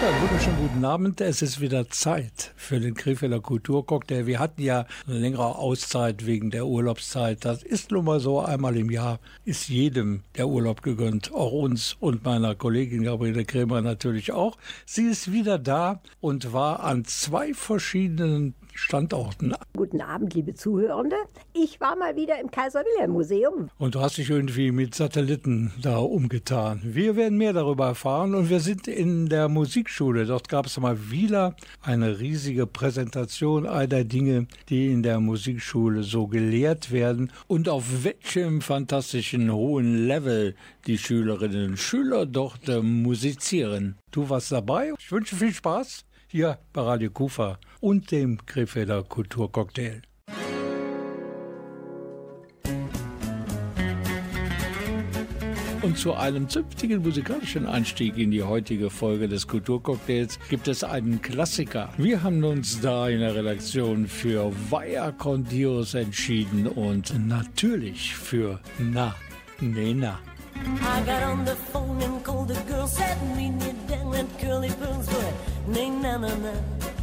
Ja, wunderschönen guten Abend. Es ist wieder Zeit für den Krefelder Kulturcocktail. Wir hatten ja eine längere Auszeit wegen der Urlaubszeit. Das ist nun mal so. Einmal im Jahr ist jedem der Urlaub gegönnt. Auch uns und meiner Kollegin Gabriele Krämer natürlich auch. Sie ist wieder da und war an zwei verschiedenen Standorten. Guten Abend, liebe Zuhörende. Ich war mal wieder im Kaiser-Wilhelm-Museum. Und du hast dich irgendwie mit Satelliten da umgetan. Wir werden mehr darüber erfahren und wir sind in der Musikschule. Dort gab es mal wieder eine riesige Präsentation all der Dinge, die in der Musikschule so gelehrt werden und auf welchem fantastischen hohen Level die Schülerinnen und Schüler dort äh, musizieren. Du warst dabei. Ich wünsche viel Spaß hier bei Radio Kufa und dem Krefelder Kulturcocktail. Und zu einem zünftigen musikalischen Einstieg in die heutige Folge des Kulturcocktails gibt es einen Klassiker. Wir haben uns da in der Redaktion für Vaya con Dios entschieden und natürlich für Na, Nena. I got on the phone and called the girl, said me down and curly pearls for na na na.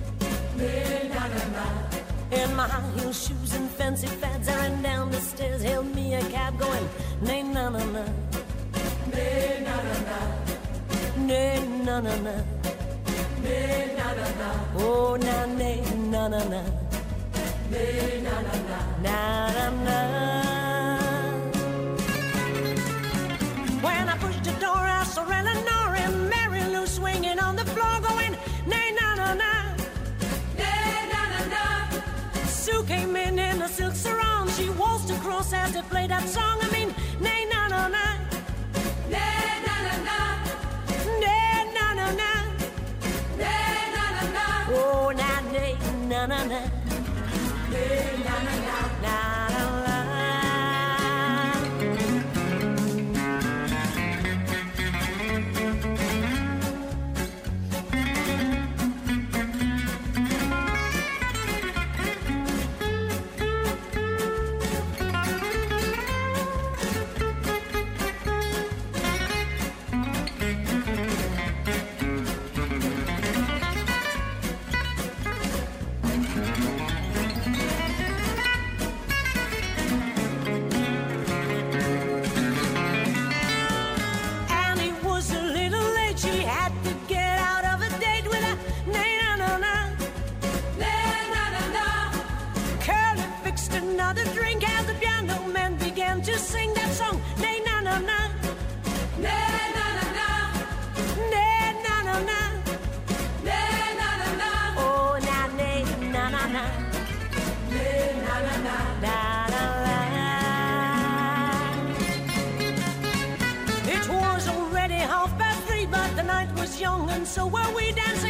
In my high heel shoes and fancy fads, I ran down the stairs, hailed me a cab going, nay na na na. Nay na na na. Nay na na na. Nay na na na. Oh na nay na na na. Nay na na na. Na na na. As they played that song. I mean, nay, na, na, na. Nay, na, na, na. Nay, na, na, na. Nay, na, na, na. Oh, na, nay, na, na, na. Nay, na, na, na. Na, na, was young, and so were we dancing.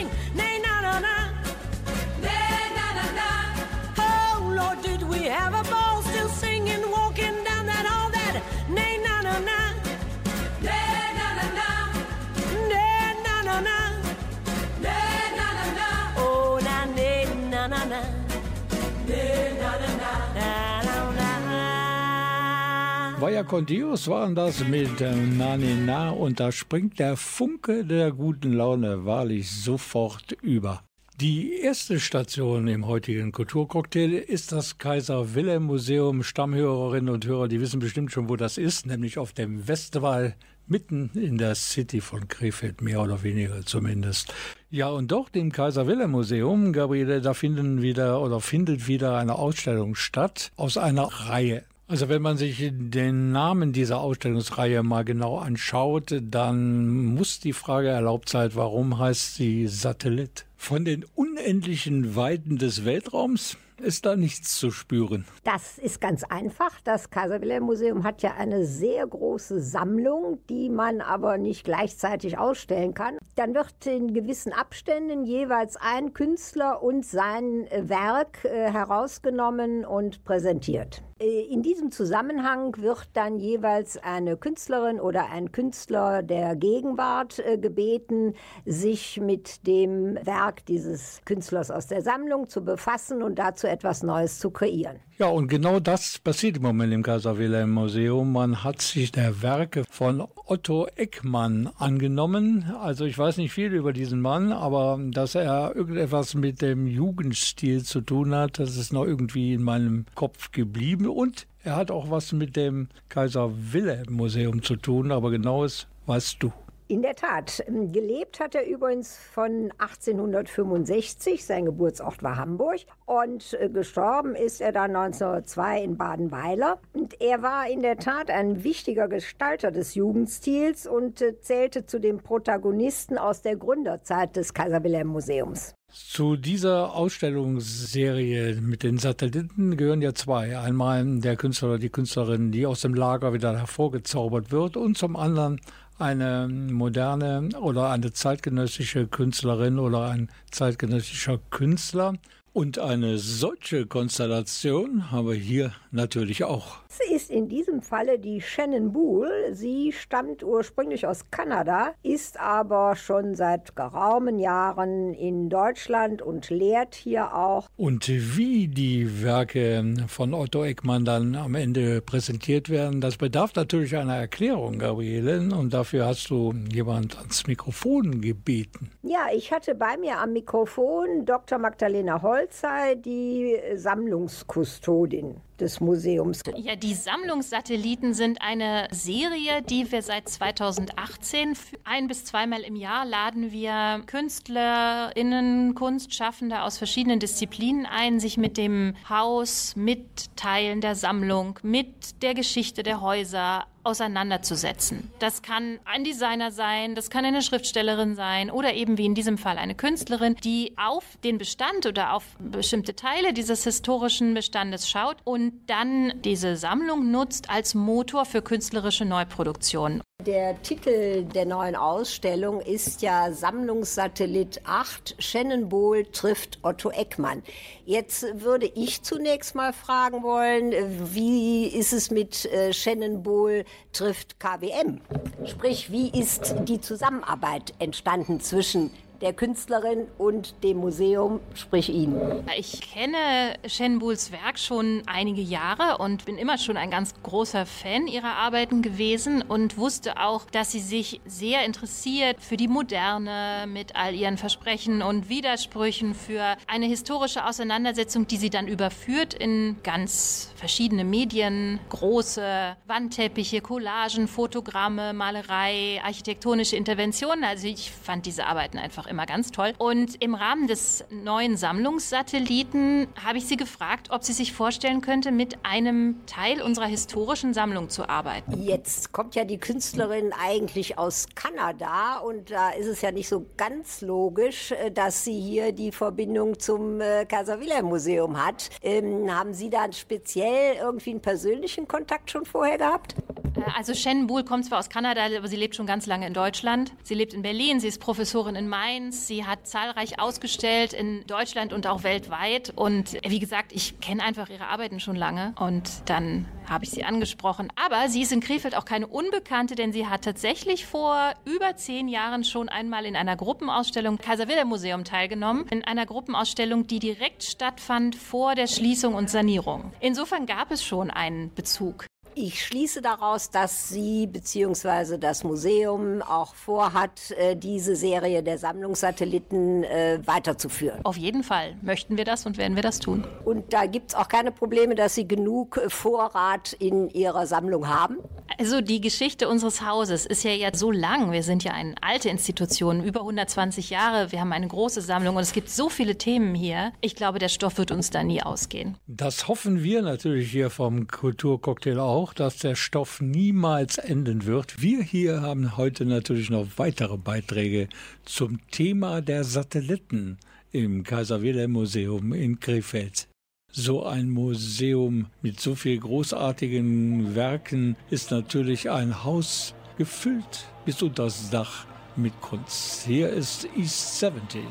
Vaya con Dios waren das mit ähm, Nani Na und da springt der Funke der guten Laune wahrlich sofort über. Die erste Station im heutigen Kulturcocktail ist das Kaiser Wilhelm Museum. Stammhörerinnen und Hörer, die wissen bestimmt schon, wo das ist, nämlich auf dem Westwall mitten in der City von Krefeld, mehr oder weniger zumindest. Ja, und dort im Kaiser Wilhelm Museum, Gabriele, da finden wieder oder findet wieder eine Ausstellung statt aus einer Reihe. Also wenn man sich den Namen dieser Ausstellungsreihe mal genau anschaut, dann muss die Frage erlaubt sein, warum heißt sie Satellit? Von den unendlichen Weiten des Weltraums ist da nichts zu spüren? Das ist ganz einfach. Das Kaiser Wilhelm Museum hat ja eine sehr große Sammlung, die man aber nicht gleichzeitig ausstellen kann. Dann wird in gewissen Abständen jeweils ein Künstler und sein Werk äh, herausgenommen und präsentiert. Äh, in diesem Zusammenhang wird dann jeweils eine Künstlerin oder ein Künstler der Gegenwart äh, gebeten, sich mit dem Werk dieses Künstlers aus der Sammlung zu befassen und dazu etwas Neues zu kreieren. Ja, und genau das passiert im Moment im Kaiser Wilhelm Museum. Man hat sich der Werke von Otto Eckmann angenommen. Also ich weiß nicht viel über diesen Mann, aber dass er irgendetwas mit dem Jugendstil zu tun hat, das ist noch irgendwie in meinem Kopf geblieben. Und er hat auch was mit dem Kaiser Wilhelm Museum zu tun, aber genaues weißt du. In der Tat. Ähm, gelebt hat er übrigens von 1865. Sein Geburtsort war Hamburg. Und äh, gestorben ist er dann 1902 in Badenweiler. Und er war in der Tat ein wichtiger Gestalter des Jugendstils und äh, zählte zu den Protagonisten aus der Gründerzeit des Kaiser Wilhelm Museums. Zu dieser Ausstellungsserie mit den Satelliten gehören ja zwei. Einmal der Künstler oder die Künstlerin, die aus dem Lager wieder hervorgezaubert wird und zum anderen eine moderne oder eine zeitgenössische Künstlerin oder ein zeitgenössischer Künstler. Und eine solche Konstellation haben wir hier natürlich auch. Ist in diesem Falle die Shannon Boole. Sie stammt ursprünglich aus Kanada, ist aber schon seit geraumen Jahren in Deutschland und lehrt hier auch. Und wie die Werke von Otto Eckmann dann am Ende präsentiert werden, das bedarf natürlich einer Erklärung, Gabriele. Und dafür hast du jemand ans Mikrofon gebeten. Ja, ich hatte bei mir am Mikrofon Dr. Magdalena Holzei, die Sammlungskustodin des Museums. Ja, die Sammlungssatelliten sind eine Serie, die wir seit 2018 ein bis zweimal im Jahr laden wir KünstlerInnen, Kunstschaffende aus verschiedenen Disziplinen ein, sich mit dem Haus, mit Teilen der Sammlung, mit der Geschichte der Häuser auseinanderzusetzen. Das kann ein Designer sein, das kann eine Schriftstellerin sein oder eben wie in diesem Fall eine Künstlerin, die auf den Bestand oder auf bestimmte Teile dieses historischen Bestandes schaut und dann diese Sammlung nutzt als Motor für künstlerische Neuproduktionen. Der Titel der neuen Ausstellung ist ja Sammlungssatellit 8. Shannon Bohl trifft Otto Eckmann. Jetzt würde ich zunächst mal fragen wollen, wie ist es mit äh, Shannon Bohl trifft KWM? Sprich, wie ist die Zusammenarbeit entstanden zwischen der Künstlerin und dem Museum, sprich Ihnen? Ich kenne Shenbuls Werk schon einige Jahre und bin immer schon ein ganz großer Fan ihrer Arbeiten gewesen und wusste auch, dass sie sich sehr interessiert für die Moderne mit all ihren Versprechen und Widersprüchen, für eine historische Auseinandersetzung, die sie dann überführt in ganz verschiedene Medien, große Wandteppiche, Collagen, Fotogramme, Malerei, architektonische Interventionen. Also ich fand diese Arbeiten einfach immer immer ganz toll. Und im Rahmen des neuen Sammlungssatelliten habe ich sie gefragt, ob sie sich vorstellen könnte, mit einem Teil unserer historischen Sammlung zu arbeiten. Jetzt kommt ja die Künstlerin eigentlich aus Kanada und da ist es ja nicht so ganz logisch, äh, dass sie hier die Verbindung zum äh, Kaiser Wilhelm Museum hat. Ähm, haben Sie da speziell irgendwie einen persönlichen Kontakt schon vorher gehabt? Äh, also Shannon Buhl kommt zwar aus Kanada, aber sie lebt schon ganz lange in Deutschland. Sie lebt in Berlin, sie ist Professorin in Mainz, sie hat zahlreich ausgestellt in Deutschland und auch weltweit. Und wie gesagt, ich kenne einfach ihre Arbeiten schon lange und dann habe ich sie angesprochen. Aber sie ist in Krefeld auch keine Unbekannte, denn sie hat tatsächlich vor über zehn Jahren schon einmal in einer Gruppenausstellung Kaiser Wilhelm Museum teilgenommen. In einer Gruppenausstellung, die direkt stattfand vor der Schließung und Sanierung. Insofern gab es schon einen Bezug. Ich schließe daraus, dass Sie bzw. das Museum auch vorhat, äh, diese Serie der Sammlungssatelliten äh, weiterzuführen. Auf jeden Fall möchten wir das und werden wir das tun. Und da gibt es auch keine Probleme, dass Sie genug Vorrat in Ihrer Sammlung haben? Also die Geschichte unseres Hauses ist ja jetzt so lang. Wir sind ja eine alte Institution, über 120 Jahre. Wir haben eine große Sammlung und es gibt so viele Themen hier. Ich glaube, der Stoff wird uns da nie ausgehen. Das hoffen wir natürlich hier vom Kulturcocktail auch auch, dass der Stoff niemals enden wird. Wir hier haben heute natürlich noch weitere Beiträge zum Thema der Satelliten im Kaiser Wilhelm Museum in Krefeld. So ein Museum mit so vielen großartigen Werken ist natürlich ein Haus gefüllt bis unter das Dach mit Kunst. Hier ist East 17.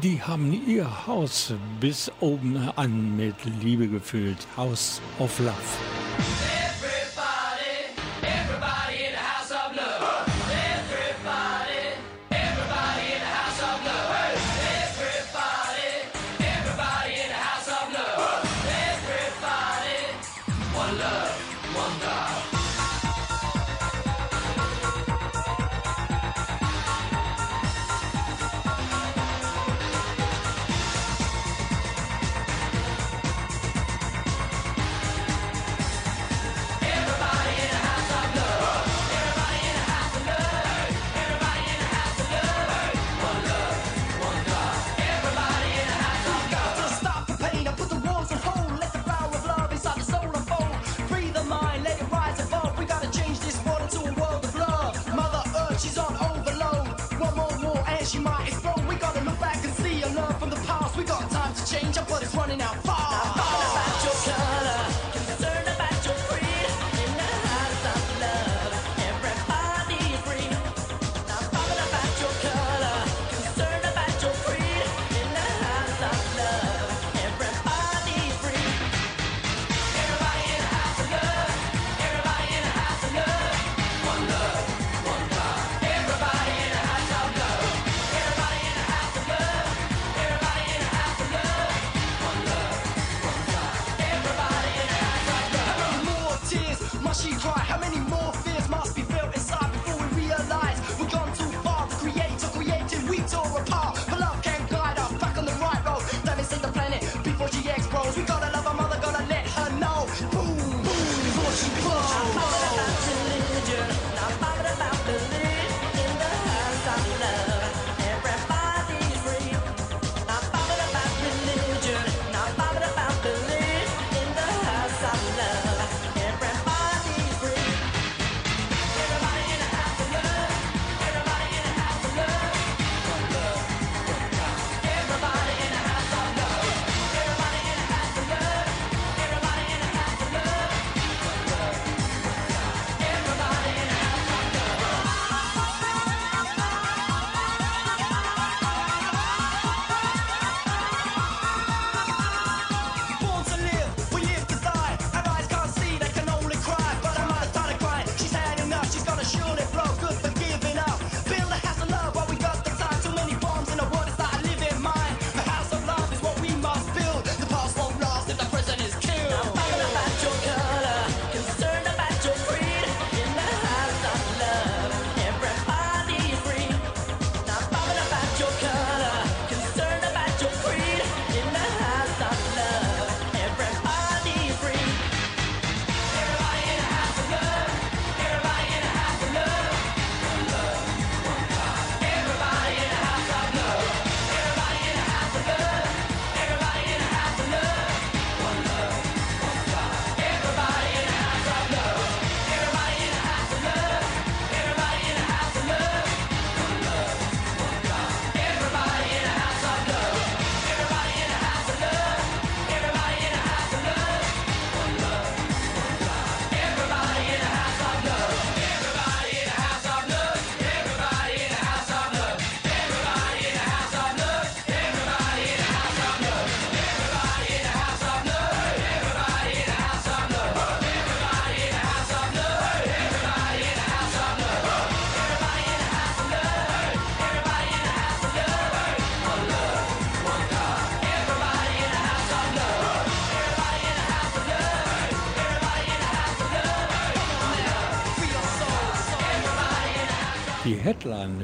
Die haben ihr Haus bis oben an mit Liebe gefüllt. House of Love.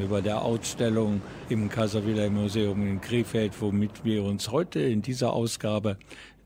Headline über der Ausstellung im Kaiserwiller Museum in Krefeld, womit wir uns heute in dieser Ausgabe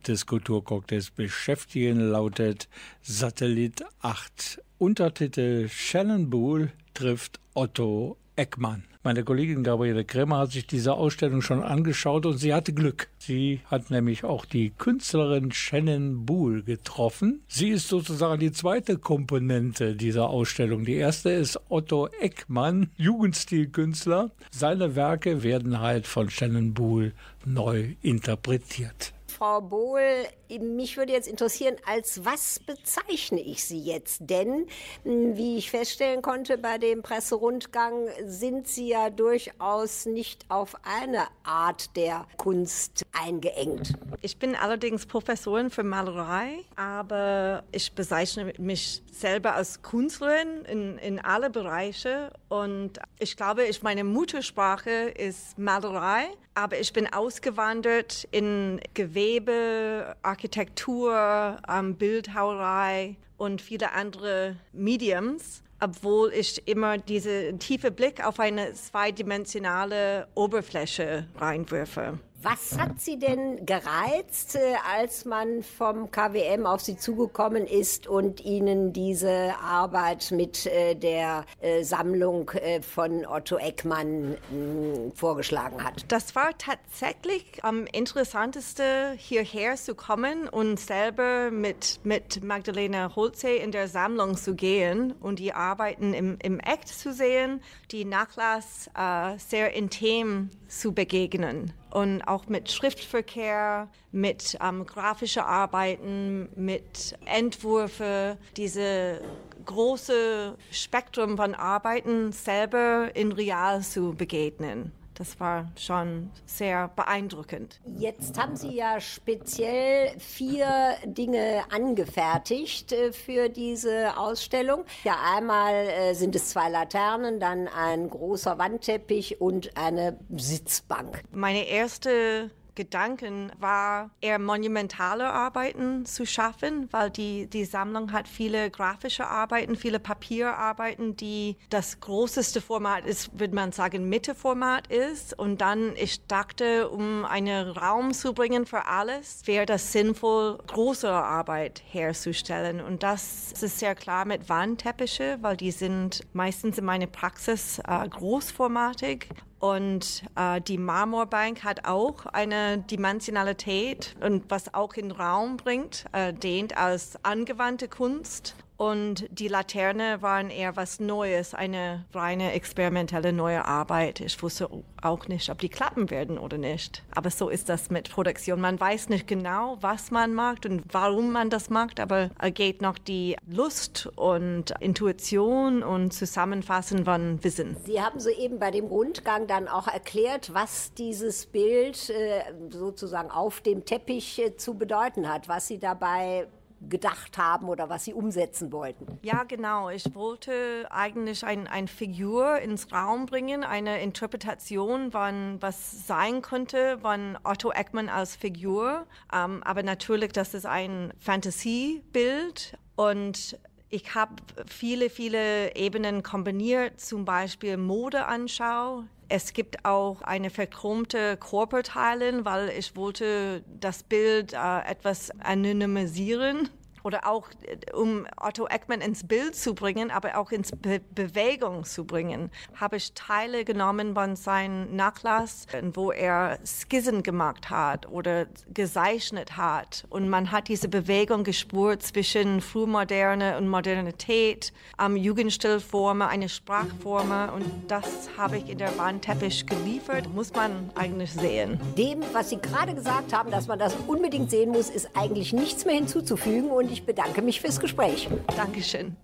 des Kulturcocktails beschäftigen, lautet Satellit 8. Untertitel Shannon Boole trifft Otto Eckmann. Meine Kollegin Gabriele Kremer hat sich diese Ausstellung schon angeschaut und sie hatte Glück. Sie hat nämlich auch die Künstlerin Shannon Boole getroffen. Sie ist sozusagen die zweite Komponente dieser Ausstellung. Die erste ist Otto Eckmann, Jugendstilkünstler. Seine Werke werden halt von Shannon Boole neu interpretiert. Frau Bohl, mich würde jetzt interessieren, als was bezeichne ich Sie jetzt? Denn, hm, wie ich feststellen konnte bei dem Presserundgang, sind Sie ja durchaus nicht auf eine Art der Kunst eingeengt. Ich bin allerdings Professorin für Malerei, aber ich bezeichne mich selber als Künstlerin in, in alle Bereiche und ich glaube, ich, meine Muttersprache ist Malerei, aber ich bin ausgewandert in Gewebe, Architektur, ähm, Bildhauerei und viele andere Mediums obwohl ich immer diesen tiefe Blick auf eine zweidimensionale Oberfläche reinwürfe. Was hat Sie denn gereizt, äh, als man vom KWM auf Sie zugekommen ist und Ihnen diese Arbeit mit äh, der äh, Sammlung von Otto Eckmann hm, vorgeschlagen hat? Das war tatsächlich am interessantesten, hierher zu kommen und selber mit, mit Magdalena Holze in der Sammlung zu gehen und die Arbeiten im, im Act zu sehen, die Nachlass äh, sehr intim zu begegnen und auch mit Schriftverkehr, mit ähm, grafische Arbeiten, mit Entwürfe, diese große Spektrum von Arbeiten selber in real zu begegnen. Das war schon sehr beeindruckend. Jetzt haben Sie ja speziell vier Dinge angefertigt äh, für diese Ausstellung. Ja, einmal äh, sind es zwei Laternen, dann ein großer Wandteppich und eine Sitzbank. Meine erste Gedanken war, eher monumentale Arbeiten zu schaffen, weil die, die Sammlung hat viele grafische Arbeiten, viele Papierarbeiten, die das größte Format ist, würde man sagen, Mitteformat ist. Und dann, ich dachte, um einen Raum zu bringen für alles, wäre das sinnvoll, größere Arbeit herzustellen. Und das ist sehr klar mit Wandteppiche, weil die sind meistens in meiner Praxis äh, großformatig und äh, die Marmorbank hat auch eine Dimensionalität und was auch in Raum bringt, äh, dehnt als angewandte Kunst und die Laterne waren eher was Neues, eine reine experimentelle neue Arbeit. Ich wusste auch nicht, ob die klappen werden oder nicht. Aber so ist das mit Produktion. Man weiß nicht genau, was man macht und warum man das macht, aber geht noch die Lust und Intuition und Zusammenfassen von Wissen. Sie haben soeben bei dem Rundgang dann auch erklärt, was dieses Bild äh, sozusagen auf dem Teppich äh, zu bedeuten hat, was Sie dabei gedacht haben oder was sie umsetzen wollten. Ja, genau. Ich wollte eigentlich ein, ein Figur ins Raum bringen, eine Interpretation von was sein könnte von Otto Eckmann als Figur. Ähm, aber natürlich, das ist ein Fantasiebild und ich habe viele, viele Ebenen kombiniert, zum Beispiel Modeanschau. Es gibt auch eine verchromte Körperteilin, weil ich wollte das Bild äh, etwas anonymisieren oder auch äh, um Otto Eckmann ins Bild zu bringen, aber auch ins Be Bewegung zu bringen, habe ich Teile genommen von seinem Nachlass, wo er Skizzen gemacht hat oder gezeichnet hat. Und man hat diese Bewegung gespürt zwischen Frühmoderne und Modernität, am Jugendstilformen, eine Sprachform. Und das habe ich in der Wandteppich geliefert, muss man eigentlich sehen. Dem, was Sie gerade gesagt haben, dass man das unbedingt sehen muss, ist eigentlich nichts mehr hinzuzufügen. Und ich bedanke mich fürs Gespräch. Dankeschön.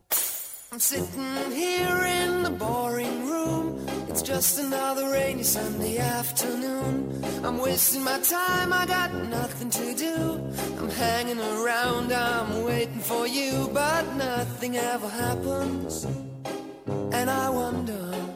I'm sitting here in the boring room. It's just another rainy Sunday afternoon. I'm wasting my time, I got nothing to do. I'm hanging around, I'm waiting for you, but nothing ever happens. And I wonder.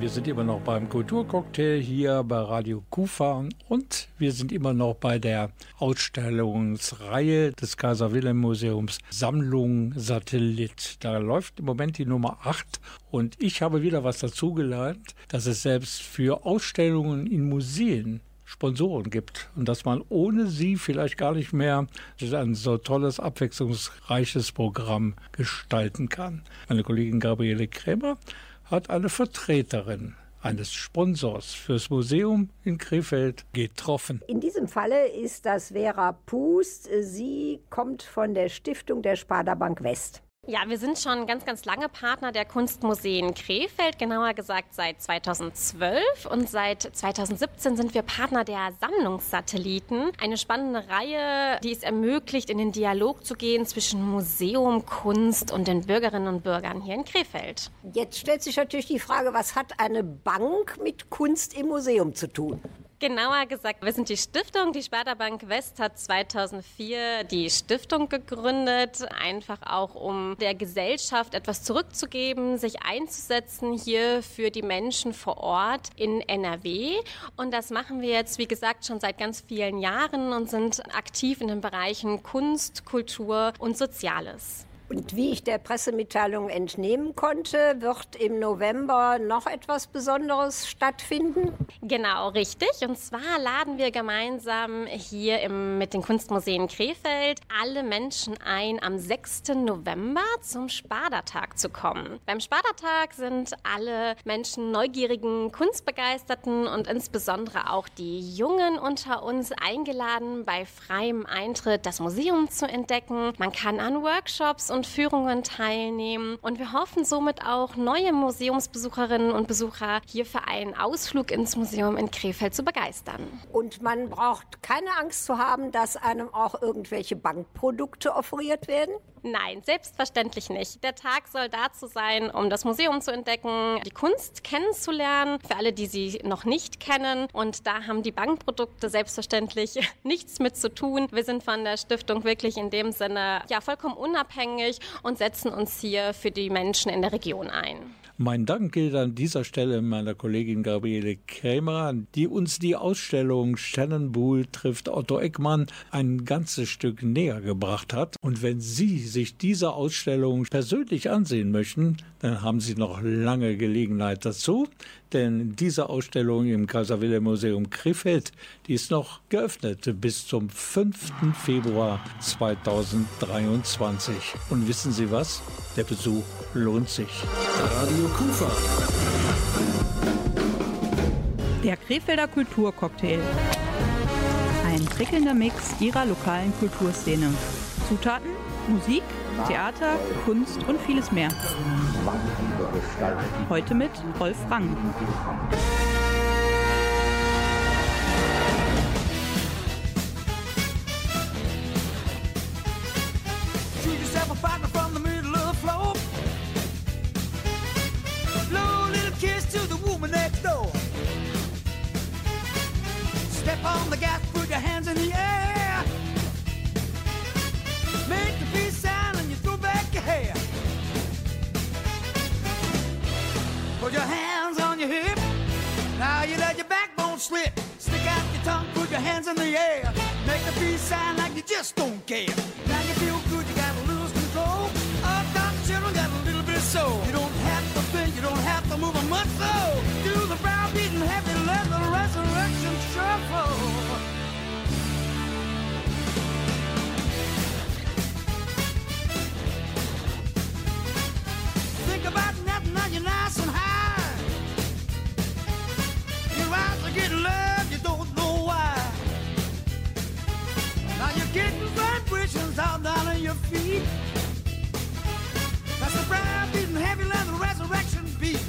Wir sind immer noch beim Kulturcocktail hier bei Radio Kufa und wir sind immer noch bei der Ausstellungsreihe des Kaiser Wilhelm Museums Sammlung Satellit. Da läuft im Moment die Nummer 8 und ich habe wieder was dazugelernt, dass es selbst für Ausstellungen in Museen Sponsoren gibt und dass man ohne sie vielleicht gar nicht mehr ein so tolles, abwechslungsreiches Programm gestalten kann. Meine Kollegin Gabriele Krämer hat eine Vertreterin eines Sponsors fürs Museum in Krefeld getroffen. In diesem Falle ist das Vera Pust. Sie kommt von der Stiftung der Sparda Bank West. Ja, wir sind schon ganz, ganz lange Partner der Kunstmuseen Krefeld, genauer gesagt seit 2012 und seit 2017 sind wir Partner der Sammlungssatelliten. Eine spannende Reihe, die es ermöglicht, in den Dialog zu gehen zwischen Museum, Kunst und den Bürgerinnen und Bürgern hier in Krefeld. Jetzt stellt sich natürlich die Frage, was hat eine Bank mit Kunst im Museum zu tun? Genauer gesagt, wir sind die Stiftung. Die Sparda Bank West hat 2004 die Stiftung gegründet, einfach auch um der Gesellschaft etwas zurückzugeben, sich einzusetzen hier für die Menschen vor Ort in NRW. Und das machen wir jetzt, wie gesagt, schon seit ganz vielen Jahren und sind aktiv in den Bereichen Kunst, Kultur und Soziales. Und wie ich der Pressemitteilung entnehmen konnte, wird im November noch etwas Besonderes stattfinden. Genau, richtig. Und zwar laden wir gemeinsam hier im, mit den Kunstmuseen Krefeld alle Menschen ein, am 6. November zum Spardatag zu kommen. Beim Spardatag sind alle Menschen neugierigen, kunstbegeisterten und insbesondere auch die Jungen unter uns eingeladen, bei freiem Eintritt das Museum zu entdecken. Man kann an Workshops und Führungen teilnehmen und wir hoffen somit auch neue Museumsbesucherinnen und Besucher hier für einen Ausflug ins Museum in Krefeld zu begeistern. Und man braucht keine Angst zu haben, dass einem auch irgendwelche Bankprodukte offeriert werden? Nein, selbstverständlich nicht. Der Tag soll dazu sein, um das Museum zu entdecken, die Kunst kennenzulernen, für alle, die sie noch nicht kennen. Und da haben die Bankprodukte selbstverständlich nichts mit zu tun. Wir sind von der Stiftung wirklich in dem Sinne ja vollkommen unabhängig und setzen uns hier für die Menschen in der Region ein. Mein Dank gilt an dieser Stelle meiner Kollegin Gabriele Krämer, die uns die Ausstellung Sternenbuhl trifft Otto Eckmann ein ganzes Stück näher gebracht hat. Und wenn Sie sich diese Ausstellung persönlich ansehen möchten, dann haben Sie noch lange Gelegenheit dazu. Denn diese Ausstellung im Kaiser Wilhelm Museum Krefeld, die ist noch geöffnet bis zum 5. Februar 2023. Und wissen Sie was? Der Besuch lohnt sich. Radio Kufa. Der Krefelder Kulturcocktail. Ein prickelnder Mix ihrer lokalen Kulturszene. Zutaten, Musik, Theater, Kunst und vieles mehr. Heute mit Rolf Rang. Hands in the air. Make the peace sign like you just don't care. Now you feel good, you gotta lose control. All got children got a little bit of soul. You don't have to think, you don't have to move a muscle. Do the brow beating heavy leather resurrection shuffle. Think about nothing, now you're nice vibrations all down on your feet. That's the brown beating heavy leather resurrection beat.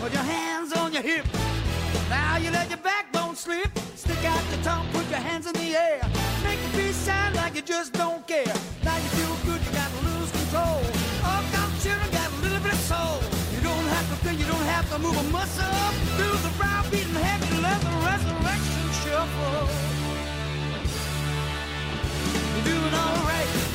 Put your hands on your hip. Now you let your backbone slip. Stick out your tongue, put your hands in the air. Make the beat sound like you just don't care. Now you feel good, you gotta lose control. All got children got a little bit of soul. You don't have to think, you don't have to move a muscle. Do the brow beating heavy leather resurrection shuffle. Doing alright.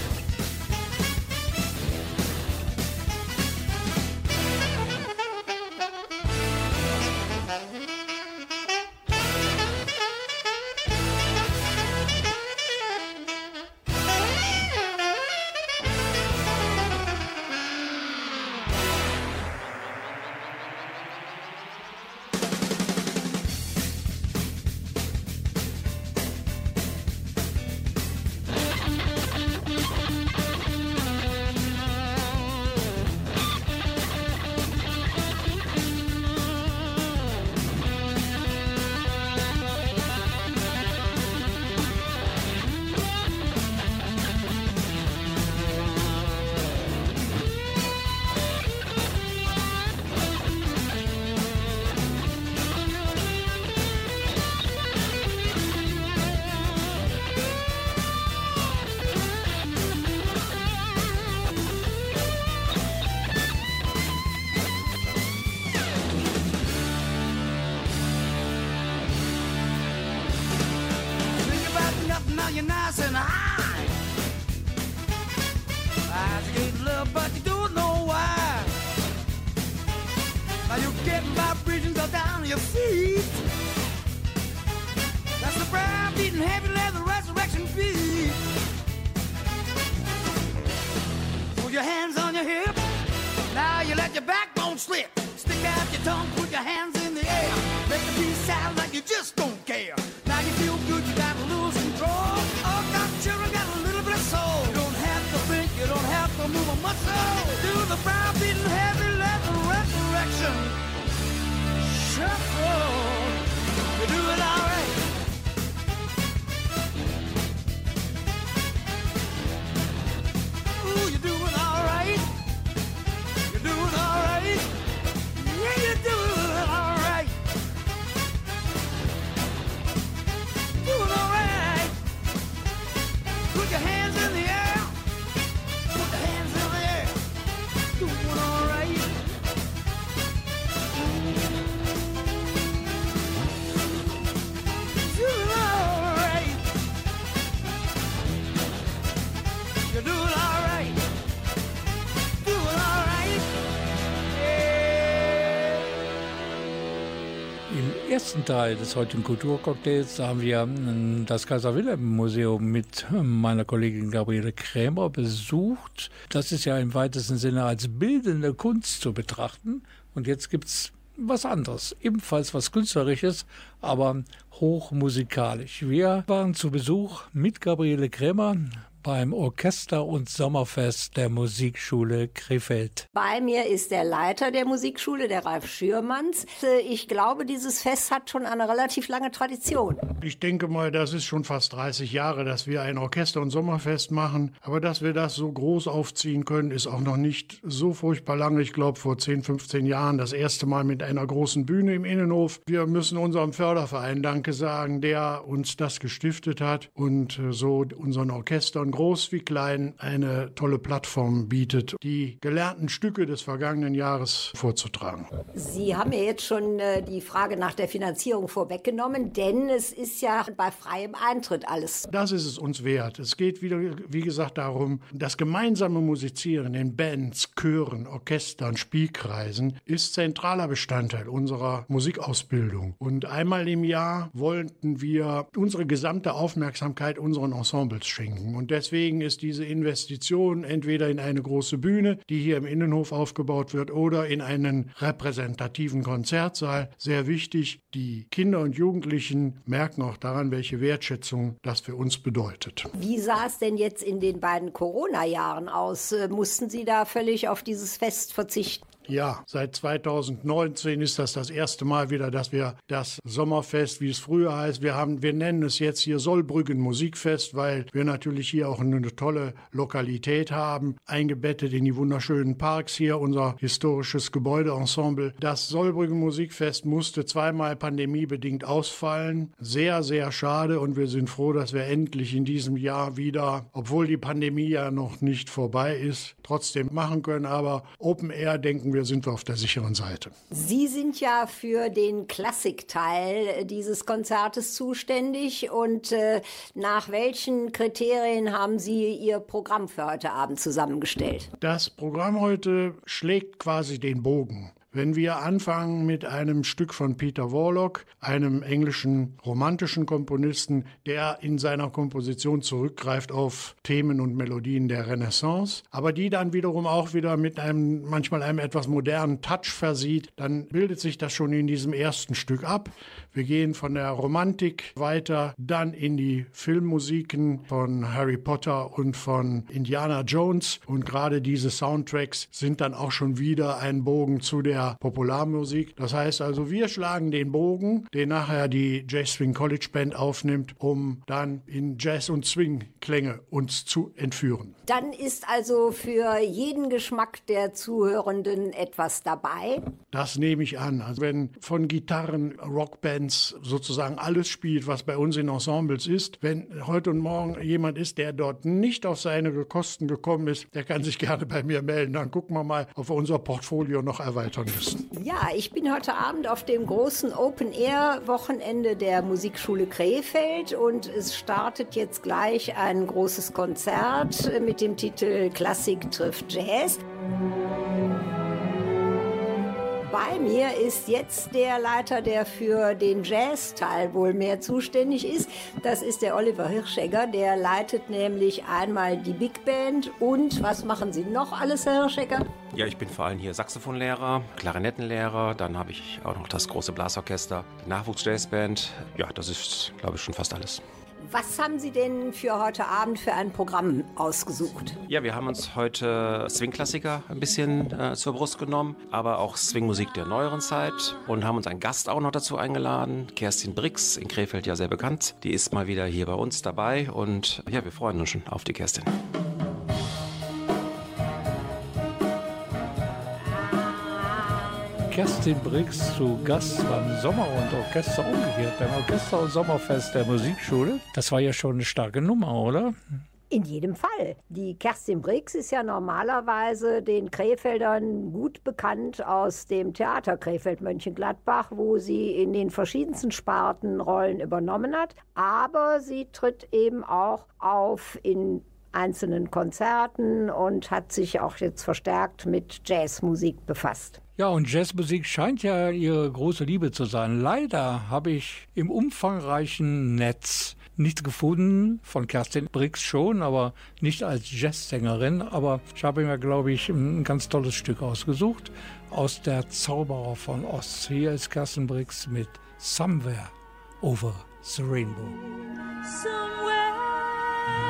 Teil des heutigen Kulturcocktails haben wir ähm, das Kaiser Wilhelm Museum mit ähm, meiner Kollegin Gabriele Krämer besucht. Das ist ja im weitesten Sinne als bildende Kunst zu betrachten. Und jetzt gibt's was anderes, ebenfalls was Künstlerisches, aber hochmusikalisch. Wir waren zu Besuch mit Gabriele Krämer beim Orchester- und Sommerfest der Musikschule Krefeld. Bei mir ist der Leiter der Musikschule, der Ralf Schürmanns. Ich glaube, dieses Fest hat schon eine relativ lange Tradition. Ich denke mal, das ist schon fast 30 Jahre, dass wir ein Orchester- und Sommerfest machen. Aber dass wir das so groß aufziehen können, ist auch noch nicht so furchtbar lange. Ich glaube, vor 10, 15 Jahren das erste Mal mit einer großen Bühne im Innenhof. Wir müssen unserem Förderverein Danke sagen, der uns das gestiftet hat und äh, so unseren Orchestern groß wie klein, eine tolle Plattform bietet, die gelernten Stücke des vergangenen Jahres vorzutragen. Sie haben ja jetzt schon äh, die Frage nach der Finanzierung vorweggenommen, denn es ist ja bei freiem Eintritt alles. Das ist es uns wert. Es geht wieder, wie gesagt, darum, das gemeinsame Musizieren in Bands, Chören, Orchestern, Spielkreisen ist zentraler Bestandteil unserer Musikausbildung. Und einmal im Jahr wollten wir unsere gesamte Aufmerksamkeit unseren Ensembles schenken. Und deswegen ist diese Investition entweder in eine große Bühne, die hier im Innenhof aufgebaut wird, oder in einen repräsentativen Konzertsaal sehr wichtig. Die Kinder und Jugendlichen merken auch daran, welche Wertschätzung das für uns bedeutet. Wie sah es denn jetzt in den beiden Corona-Jahren aus? Äh, Mussten Sie da völlig auf dieses Fest verzichten? Ja, seit 2019 ist das das erste Mal wieder, dass wir das Sommerfest, wie es früher heißt, wir haben, wir nennen es jetzt hier Sollbrüggen Musikfest, weil wir natürlich hier auch eine tolle Lokalität haben, eingebettet in die wunderschönen Parks hier, unser historisches Gebäudeensemble. Das Sollbrüggen Musikfest musste zweimal pandemiebedingt ausfallen. Sehr, sehr schade und wir sind froh, dass wir endlich in diesem Jahr wieder, obwohl die Pandemie ja noch nicht vorbei ist, trotzdem machen können. Aber Open Air denken wir, sind wir auf der sicheren Seite. Sie sind ja für den Klassikteil dieses Konzertes zuständig und äh, nach welchen Kriterien haben Sie Ihr Programm für heute Abend zusammengestellt? Das Programm heute schlägt quasi den Bogen. Wenn wir anfangen mit einem Stück von Peter Warlock, einem englischen romantischen Komponisten, der in seiner Komposition zurückgreift auf Themen und Melodien der Renaissance, aber die dann wiederum auch wieder mit einem manchmal einem etwas modernen Touch versieht, dann bildet sich das schon in diesem ersten Stück ab. Wir gehen von der Romantik weiter, dann in die Filmmusiken von Harry Potter und von Indiana Jones und gerade diese Soundtracks sind dann auch schon wieder ein Bogen zu der Popularmusik. Das heißt also, wir schlagen den Bogen, den nachher die Jazz Swing College Band aufnimmt, um dann in Jazz- und Swing-Klänge uns zu entführen. Dann ist also für jeden Geschmack der Zuhörenden etwas dabei. Das nehme ich an. Also wenn von Gitarren, Rockbands sozusagen alles spielt, was bei uns in Ensembles ist, wenn heute und morgen jemand ist, der dort nicht auf seine Kosten gekommen ist, der kann sich gerne bei mir melden. Dann gucken wir mal, ob wir unser Portfolio noch erweitern müssen. Ja, ich bin heute Abend auf dem großen Open-Air-Wochenende der Musikschule Krefeld und es startet jetzt gleich ein großes Konzert mit dem Titel Klassik trifft Jazz. Bei mir ist jetzt der Leiter, der für den Jazz-Teil wohl mehr zuständig ist. Das ist der Oliver Hirschegger. Der leitet nämlich einmal die Big Band und was machen Sie noch alles, Herr Hirschegger? Ja, ich bin vor allem hier Saxophonlehrer, Klarinettenlehrer, dann habe ich auch noch das große Blasorchester, die Nachwuchsjazzband. Ja, das ist, glaube ich, schon fast alles. Was haben Sie denn für heute Abend für ein Programm ausgesucht? Ja, wir haben uns heute Swing-Klassiker ein bisschen äh, zur Brust genommen, aber auch Swing-Musik der neueren Zeit und haben uns einen Gast auch noch dazu eingeladen, Kerstin Brix, in Krefeld ja sehr bekannt. Die ist mal wieder hier bei uns dabei und ja, wir freuen uns schon auf die Kerstin. Kerstin Briggs zu Gast beim Sommer- und Orchester umgekehrt, beim Orchester- und Sommerfest der Musikschule. Das war ja schon eine starke Nummer, oder? In jedem Fall. Die Kerstin Briggs ist ja normalerweise den Krefeldern gut bekannt aus dem Theater Krefeld-Mönchengladbach, wo sie in den verschiedensten Sparten Rollen übernommen hat. Aber sie tritt eben auch auf in einzelnen Konzerten und hat sich auch jetzt verstärkt mit Jazzmusik befasst. Ja, und Jazzmusik scheint ja ihre große Liebe zu sein. Leider habe ich im umfangreichen Netz nichts gefunden, von Kerstin Briggs schon, aber nicht als Jazzsängerin. Aber ich habe mir, glaube ich, ein ganz tolles Stück ausgesucht aus der Zauberer von Ost. Hier ist Kerstin Briggs mit Somewhere Over the Rainbow.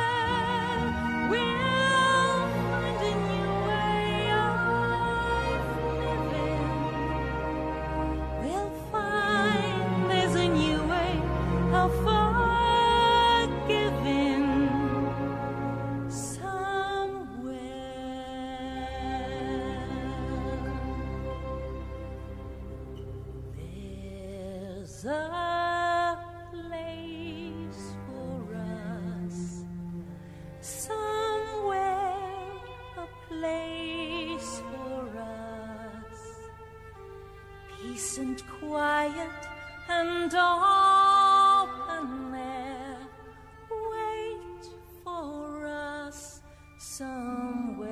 a quiet and open air wait for us somewhere.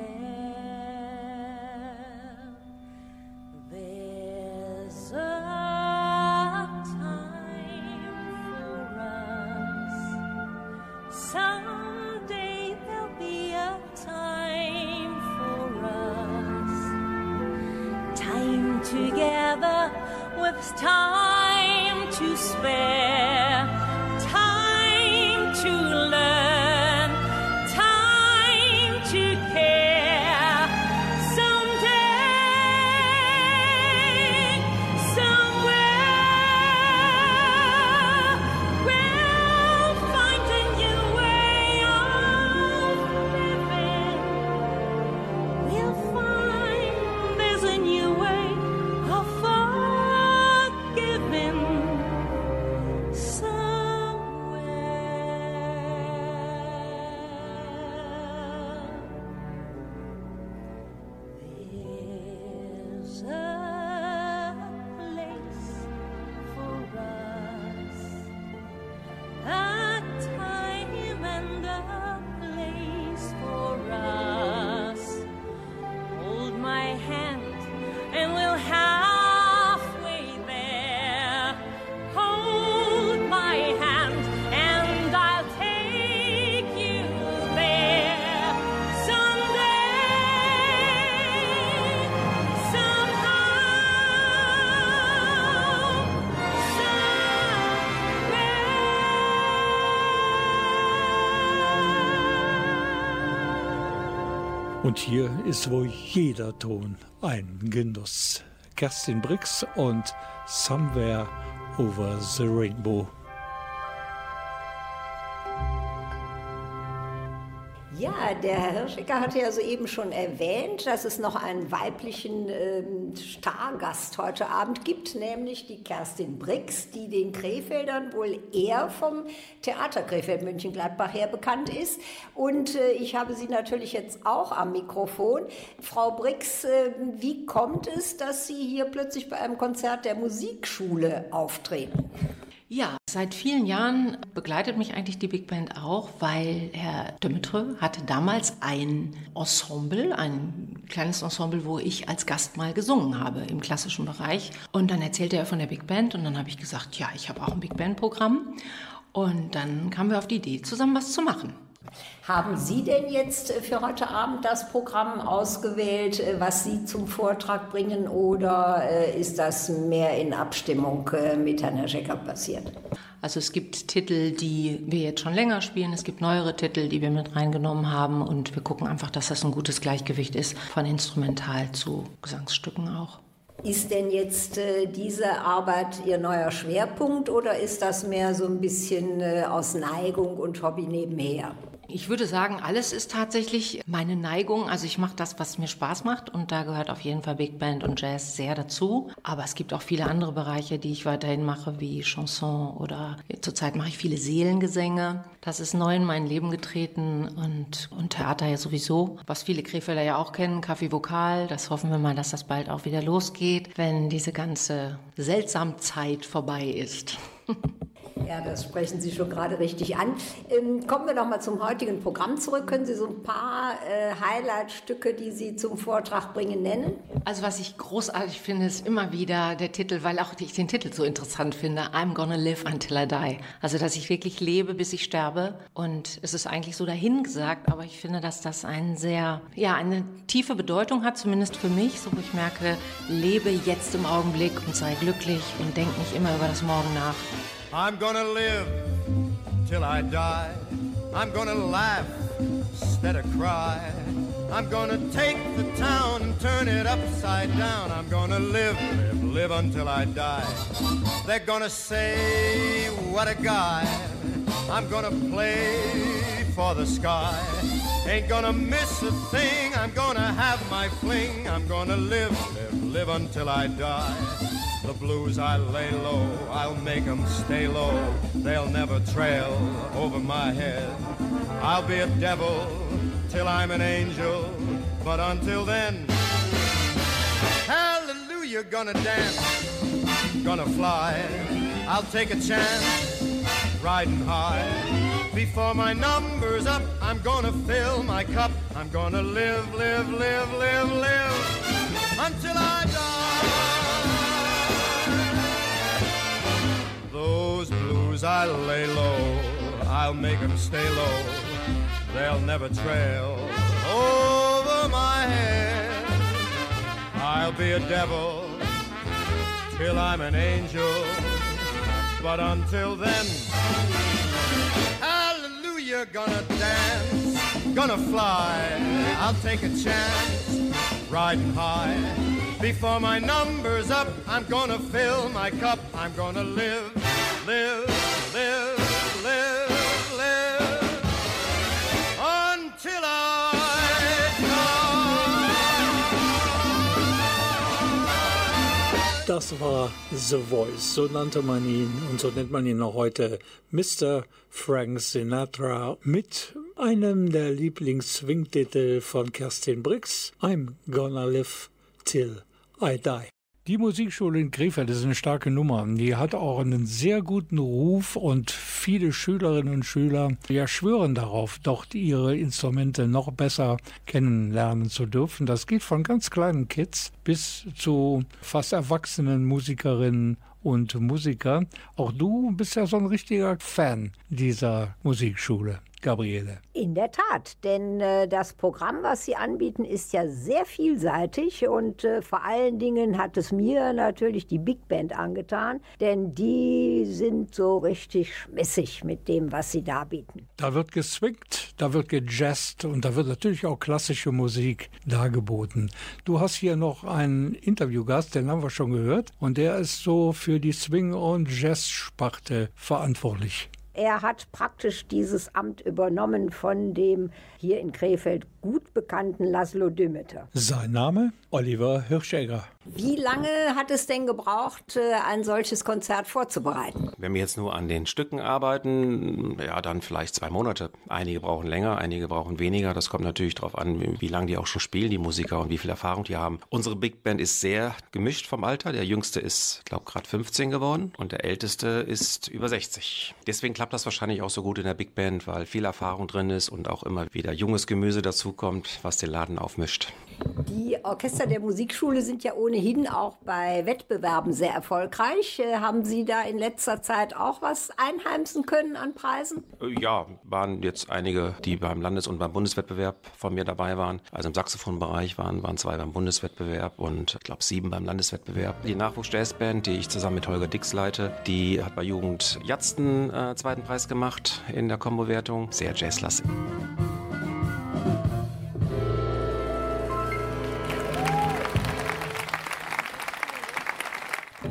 There's a time for us. Someday there'll be a time for us. Time together with time to spare. Time to learn. Und hier ist wohl jeder Ton ein Genuss. Kerstin Brix und Somewhere Over the Rainbow. Der Herr Hirschicker hatte ja soeben schon erwähnt, dass es noch einen weiblichen ähm, Stargast heute Abend gibt, nämlich die Kerstin Brix, die den Krefeldern wohl eher vom Theater Krefeld München-Gladbach her bekannt ist. Und äh, ich habe sie natürlich jetzt auch am Mikrofon. Frau Brix, äh, wie kommt es, dass Sie hier plötzlich bei einem Konzert der Musikschule auftreten? Ja, seit vielen Jahren begleitet mich eigentlich die Big Band auch, weil Herr Dümmetre hatte damals ein Ensemble, ein kleines Ensemble, wo ich als Gast mal gesungen habe im klassischen Bereich. Und dann erzählte er von der Big Band und dann habe ich gesagt, ja, ich habe auch ein Big Band-Programm. Und dann kamen wir auf die Idee, zusammen was zu machen. Haben Sie denn jetzt äh, für heute Abend das Programm ausgewählt, äh, was Sie zum Vortrag bringen, oder äh, ist das mehr in Abstimmung mit Herrn Herschecker passiert? Also es gibt Titel, die wir jetzt schon länger spielen, es gibt neuere Titel, die wir mit reingenommen haben und wir gucken einfach, dass das ein gutes Gleichgewicht ist von Instrumental zu Gesangsstücken auch. Ist denn jetzt äh, diese Arbeit Ihr neuer Schwerpunkt oder ist das mehr so ein bisschen äh, aus Neigung und Hobby nebenher? Ich würde sagen, alles ist tatsächlich meine Neigung. Also ich mache das, was mir Spaß macht und da gehört auf jeden Fall Big Band und Jazz sehr dazu. Aber es gibt auch viele andere Bereiche, die ich weiterhin mache, wie Chanson oder zurzeit mache ich viele Seelengesänge. Das ist neu in mein Leben getreten und, und Theater ja sowieso. Was viele Krefelder ja auch kennen, Kaffee Vokal. Das hoffen wir mal, dass das bald auch wieder losgeht, wenn diese ganze Seltsamzeit vorbei ist. Ja, das sprechen Sie schon gerade richtig an. Ähm, kommen wir noch mal zum heutigen Programm zurück. Können Sie so ein paar äh, Highlight-Stücke, die Sie zum Vortrag bringen, nennen? Also was ich großartig finde, ist immer wieder der Titel, weil auch ich den Titel so interessant finde, I'm gonna live until I die. Also dass ich wirklich lebe, bis ich sterbe. Und es ist eigentlich so dahingesagt, aber ich finde, dass das einen sehr, ja, eine tiefe Bedeutung hat, zumindest für mich, so wo ich merke, lebe jetzt im Augenblick und sei glücklich und denk nicht immer über das Morgen nach. I'm gonna live till I die. I'm gonna laugh instead of cry. I'm gonna take the town and turn it upside down. I'm gonna live, live, live until I die. They're gonna say, what a guy. I'm gonna play for the sky. Ain't gonna miss a thing. I'm gonna have my fling. I'm gonna live, live, live until I die. The blues I lay low, I'll make 'em stay low. They'll never trail over my head. I'll be a devil till I'm an angel, but until then, hallelujah, gonna dance gonna fly. I'll take a chance, riding high. Before my number's up, I'm gonna fill my cup. I'm gonna live, live, live, live, live until I I lay low, I'll make 'em stay low. They'll never trail over my head. I'll be a devil till I'm an angel. But until then, hallelujah, gonna dance, gonna fly. I'll take a chance, riding high. Before my number's up, I'm gonna fill my cup. I'm gonna live, live, live, live, live until I Das war The Voice, so nannte man ihn und so nennt man ihn auch heute Mr. Frank Sinatra mit einem der Lieblings-Swing-Titel von Kerstin Briggs, I'm Gonna Live Till I Die. Die Musikschule in Krefeld ist eine starke Nummer. Die hat auch einen sehr guten Ruf und viele Schülerinnen und Schüler ja, schwören darauf, dort ihre Instrumente noch besser kennenlernen zu dürfen. Das geht von ganz kleinen Kids bis zu fast erwachsenen Musikerinnen und Musiker. Auch du bist ja so ein richtiger Fan dieser Musikschule. Gabriele. In der Tat, denn äh, das Programm, was Sie anbieten, ist ja sehr vielseitig und äh, vor allen Dingen hat es mir natürlich die Big Band angetan, denn die sind so richtig schmissig mit dem, was Sie da bieten. Da wird geswingt, da wird gejazzt und da wird natürlich auch klassische Musik dargeboten. Du hast hier noch einen Interviewgast, den haben wir schon gehört, und der ist so für die Swing- und Jazz-Sparte verantwortlich. Er hat praktisch dieses Amt übernommen von dem hier in Krefeld gut bekannten Laszlo Dümmeter. Sein Name? Oliver Hirschegger. Wie lange hat es denn gebraucht, äh, ein solches Konzert vorzubereiten? Wenn wir jetzt nur an den Stücken arbeiten, ja, dann vielleicht zwei Monate. Einige brauchen länger, einige brauchen weniger. Das kommt natürlich darauf an, wie, wie lange die auch schon spielen, die Musiker, und wie viel Erfahrung die haben. Unsere Big Band ist sehr gemischt vom Alter. Der Jüngste ist, glaube gerade 15 geworden und der Älteste ist über 60. Deswegen klappt das wahrscheinlich auch so gut in der Big Band, weil viel Erfahrung drin ist und auch immer wieder junges Gemüse dazukommt, was den Laden aufmischt. Die Orchester der Musikschule sind ja ohnehin auch bei Wettbewerben sehr erfolgreich. Äh, Haben Sie da in letzter Zeit auch was einheimsen können an Preisen? Äh, Ja, waren jetzt einige, die beim Landes- und beim Bundeswettbewerb von mir dabei waren. Also im Saxophonbereich waren, waren zwei beim Bundeswettbewerb und ich glaube sieben beim Landeswettbewerb. Die Nachwuchs-Jazzband, die ich zusammen mit Holger Dix leite, die hat bei Jugend Jatzten äh, zweiten Preis gemacht in der Kombo-Wertung. Sehr jazzlastig.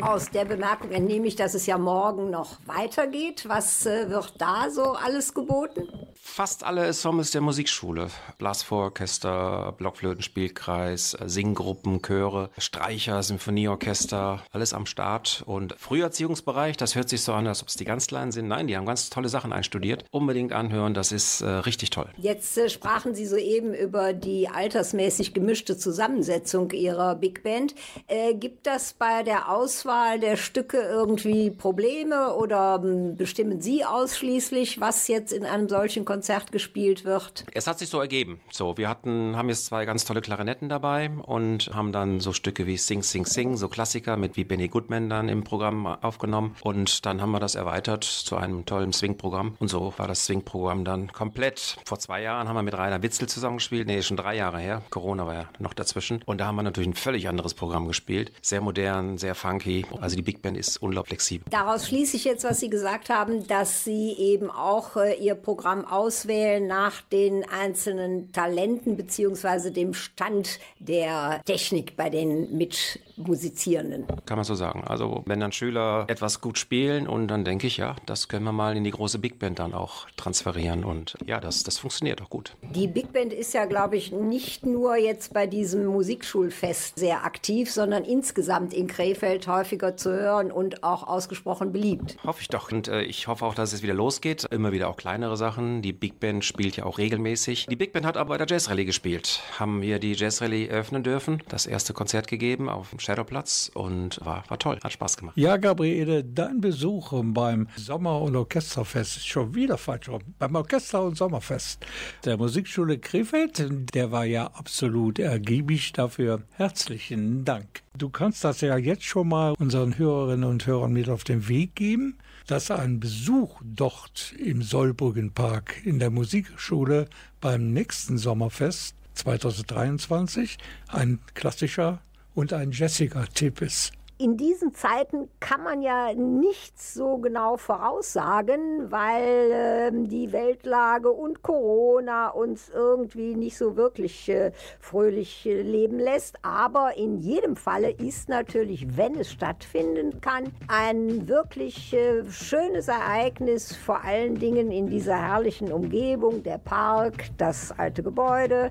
Aus der Bemerkung entnehme ich, dass es ja morgen noch weitergeht. Was äh, wird da so alles geboten? Fast alle Ensembles der Musikschule. Blasvororchester, Blockflötenspielkreis, äh, Singgruppen, Chöre, Streicher, Symphonieorchester, alles am Start. Und Früherziehungsbereich, das hört sich so an, als ob es die ganz Kleinen sind. Nein, die haben ganz tolle Sachen einstudiert. Unbedingt anhören, das ist äh, richtig toll. Jetzt äh, sprachen Sie soeben über die altersmäßig gemischte Zusammensetzung Ihrer Big Band. Äh, gibt das bei der Auswahl der Stücke irgendwie Probleme oder ähm, bestimmen Sie ausschließlich, was jetzt in einem solchen Konzert gespielt wird? Es hat sich so ergeben. So, wir hatten, haben jetzt zwei ganz tolle Klarinetten dabei und haben dann so Stücke wie Sing, Sing, Sing, so Klassiker mit wie Benny Goodman dann im Programm aufgenommen. Und dann haben wir das erweitert zu einem tollen Swing-Programm. Und so war das Swing-Programm dann komplett. Vor zwei Jahren haben wir mit Rainer Witzel zusammengespielt. Nee, schon drei Jahre her. Corona war ja noch dazwischen. Und da haben wir natürlich ein völlig anderes Programm gespielt. Sehr modern, sehr funky. Also die Big Band ist unglaublich flexibel. Daraus schließe ich jetzt, was Sie gesagt haben, dass Sie eben auch äh, Ihr Programm auswählen nach den einzelnen Talenten beziehungsweise dem Stand der Technik bei den Mitmusizierenden. Kann man so sagen. Also wenn dann Schüler etwas gut spielen und dann denke ich, ja, das können wir mal in die große Big Band dann auch transferieren. Und ja, das, das funktioniert auch gut. Die Big Band ist ja, glaube ich, nicht nur jetzt bei diesem Musikschulfest sehr aktiv, sondern insgesamt in Krefeld häufiger zu hören und auch ausgesprochen beliebt. Hoffe ich doch. Und äh, ich hoffe auch, dass es wieder losgeht. Immer wieder auch kleinere Sachen. Die Big Band spielt ja auch regelmäßig. Die Big Band hat aber bei der Jazz Rallye gespielt. Haben wir die Jazz Rallye eröffnen dürfen, das erste Konzert gegeben auf dem Shadowplatz und war, war toll, hat Spaß gemacht. Ja, Gabriele, dein Besuch beim Sommer- und Orchesterfest ist schon wieder falsch rum. Beim Orchester- und Sommerfest der Musikschule Krefeld, der war ja absolut ergiebig dafür. Herzlichen Dank. Du kannst das ja jetzt schon mal unseren Hörerinnen und Hörern mit auf den Weg geben, dass ein Besuch dort im Solbrüggenpark in der Musikschule beim nächsten Sommerfest 2023 ein klassischer und ein Jessica-Tipp ist. In diesen Zeiten kann man ja nichts so genau voraussagen, weil ähm, die Weltlage und Corona uns irgendwie nicht so wirklich äh, fröhlich äh, leben lässt. Aber in jedem Falle ist natürlich, wenn es stattfinden kann, ein wirklich äh, schönes Ereignis, vor allen Dingen in dieser herrlichen Umgebung, der Park, das alte Gebäude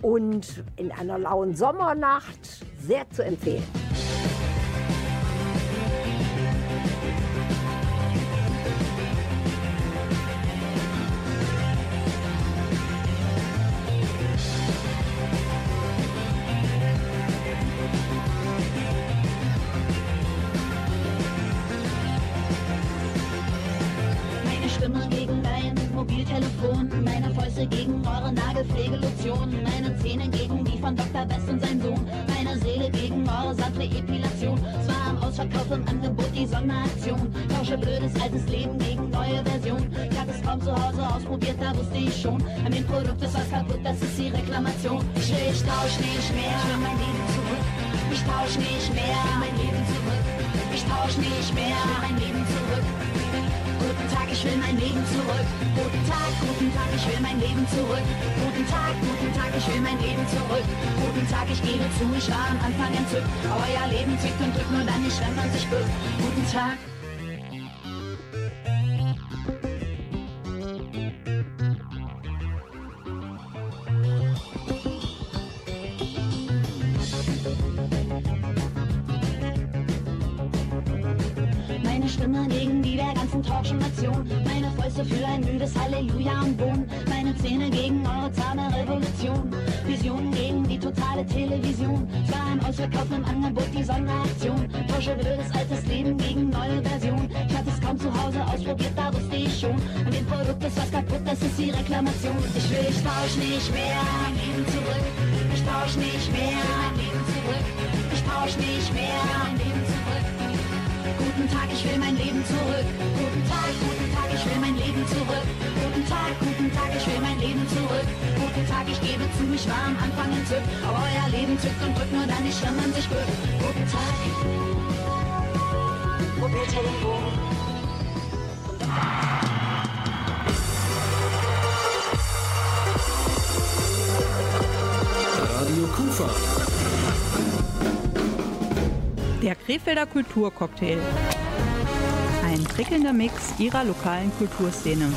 und in einer lauen Sommernacht sehr zu empfehlen. Schon. An dem Produkt ist was kaputt, das ist die Reklamation. Ich will, ich tausch nicht mehr, ich will mein Leben zurück. Ich tausch nicht mehr, ich will mein Leben zurück. Ich tausch nicht mehr, ich will mein Leben zurück. Guten Tag, ich will mein Leben zurück. Guten Tag, guten Tag, ich will mein Leben zurück. Guten Tag, guten Tag, ich will mein Leben zurück. Guten Tag, ich gebe zu, ich war am Anfang entzückt. Euer Leben zwickt und drückt nur dann nicht, wenn man sich bückt. Guten Tag. Leben zurück. Guten Tag, guten Tag, ich will mein Leben zurück. Guten Tag, ich gebe zu, ich war am Anfang entzückt. Aber euer Leben zückt und drückt nur dann nicht, wenn man sich bückt. Guten Tag. Mobiltelefon. Radio Kufa. Der Krefelder Kulturcocktail. Prickelnder Mix ihrer lokalen Kulturszene.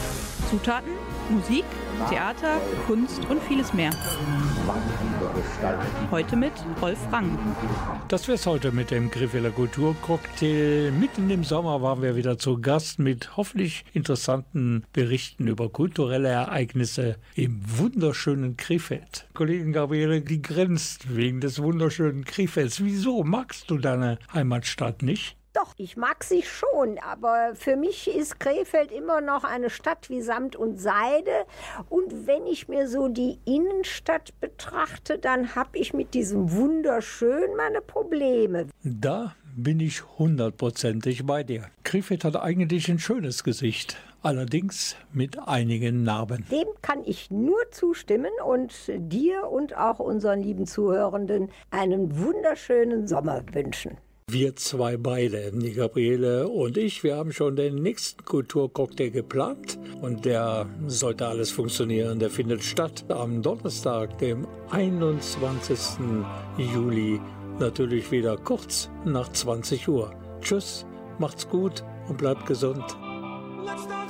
Zutaten, Musik, Theater, Kunst und vieles mehr. Heute mit Rolf Rang. Das wär's heute mit dem Griffeler Kulturcocktail. Mitten im Sommer waren wir wieder zu Gast mit hoffentlich interessanten Berichten über kulturelle Ereignisse im wunderschönen Krefeld. Kollegin Gabriele, die grenzt wegen des wunderschönen Krefelds. Wieso magst du deine Heimatstadt nicht? Doch, ich mag sie schon, aber für mich ist Krefeld immer noch eine Stadt wie Samt und Seide. Und wenn ich mir so die Innenstadt betrachte, dann habe ich mit diesem Wunderschön meine Probleme. Da bin ich hundertprozentig bei dir. Krefeld hat eigentlich ein schönes Gesicht, allerdings mit einigen Narben. Dem kann ich nur zustimmen und dir und auch unseren lieben Zuhörenden einen wunderschönen Sommer wünschen. Wir zwei beide, die Gabriele und ich, wir haben schon den nächsten Kulturcocktail geplant und der sollte alles funktionieren. Der findet statt am Donnerstag, dem 21. Juli, natürlich wieder kurz nach 20 Uhr. Tschüss, macht's gut und bleibt gesund. Let's dance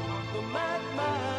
the my.